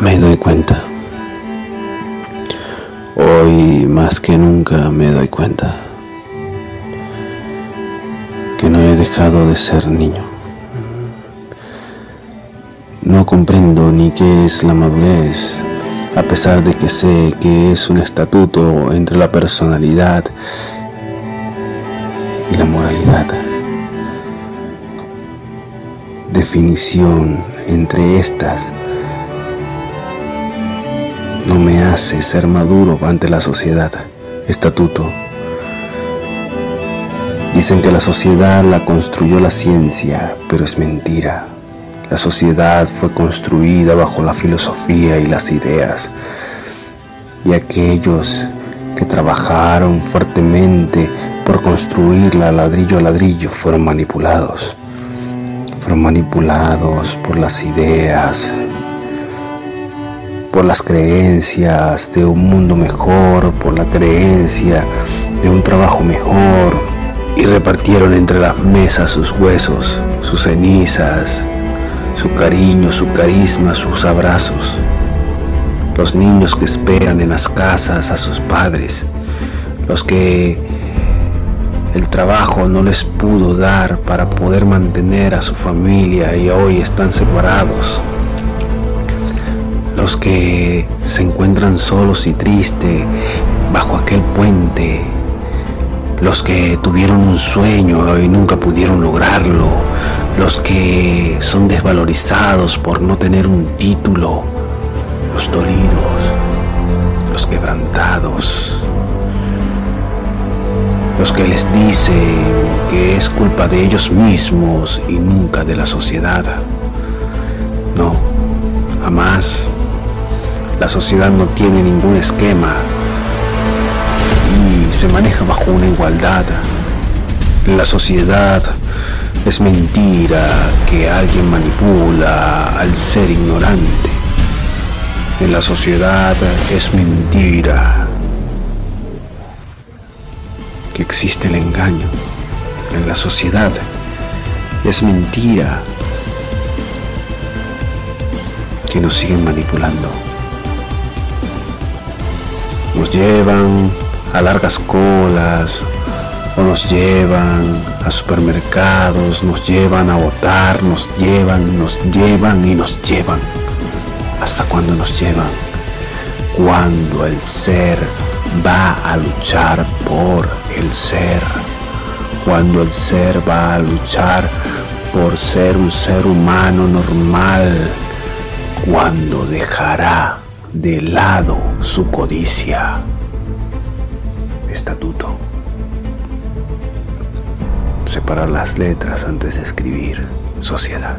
Me doy cuenta. Hoy más que nunca me doy cuenta que no he dejado de ser niño. No comprendo ni qué es la madurez, a pesar de que sé que es un estatuto entre la personalidad y la moralidad. Definición entre estas no me hace ser maduro ante la sociedad. Estatuto. Dicen que la sociedad la construyó la ciencia, pero es mentira. La sociedad fue construida bajo la filosofía y las ideas. Y aquellos que trabajaron fuertemente por construirla ladrillo a ladrillo fueron manipulados. Fueron manipulados por las ideas, por las creencias de un mundo mejor, por la creencia de un trabajo mejor, y repartieron entre las mesas sus huesos, sus cenizas, su cariño, su carisma, sus abrazos. Los niños que esperan en las casas a sus padres, los que el trabajo no les pudo dar para poder mantener a su familia y hoy están separados los que se encuentran solos y tristes bajo aquel puente, los que tuvieron un sueño y nunca pudieron lograrlo, los que son desvalorizados por no tener un título, los dolidos, los quebrantados, los que les dicen que es culpa de ellos mismos y nunca de la sociedad. No, jamás la sociedad no tiene ningún esquema y se maneja bajo una igualdad. La sociedad es mentira que alguien manipula al ser ignorante. En la sociedad es mentira que existe el engaño. En la sociedad es mentira que nos siguen manipulando nos llevan a largas colas o nos llevan a supermercados, nos llevan a votar, nos llevan, nos llevan y nos llevan. ¿Hasta cuándo nos llevan? Cuando el ser va a luchar por el ser. Cuando el ser va a luchar por ser un ser humano normal. Cuando dejará de lado su codicia. Estatuto. Separar las letras antes de escribir. Sociedad.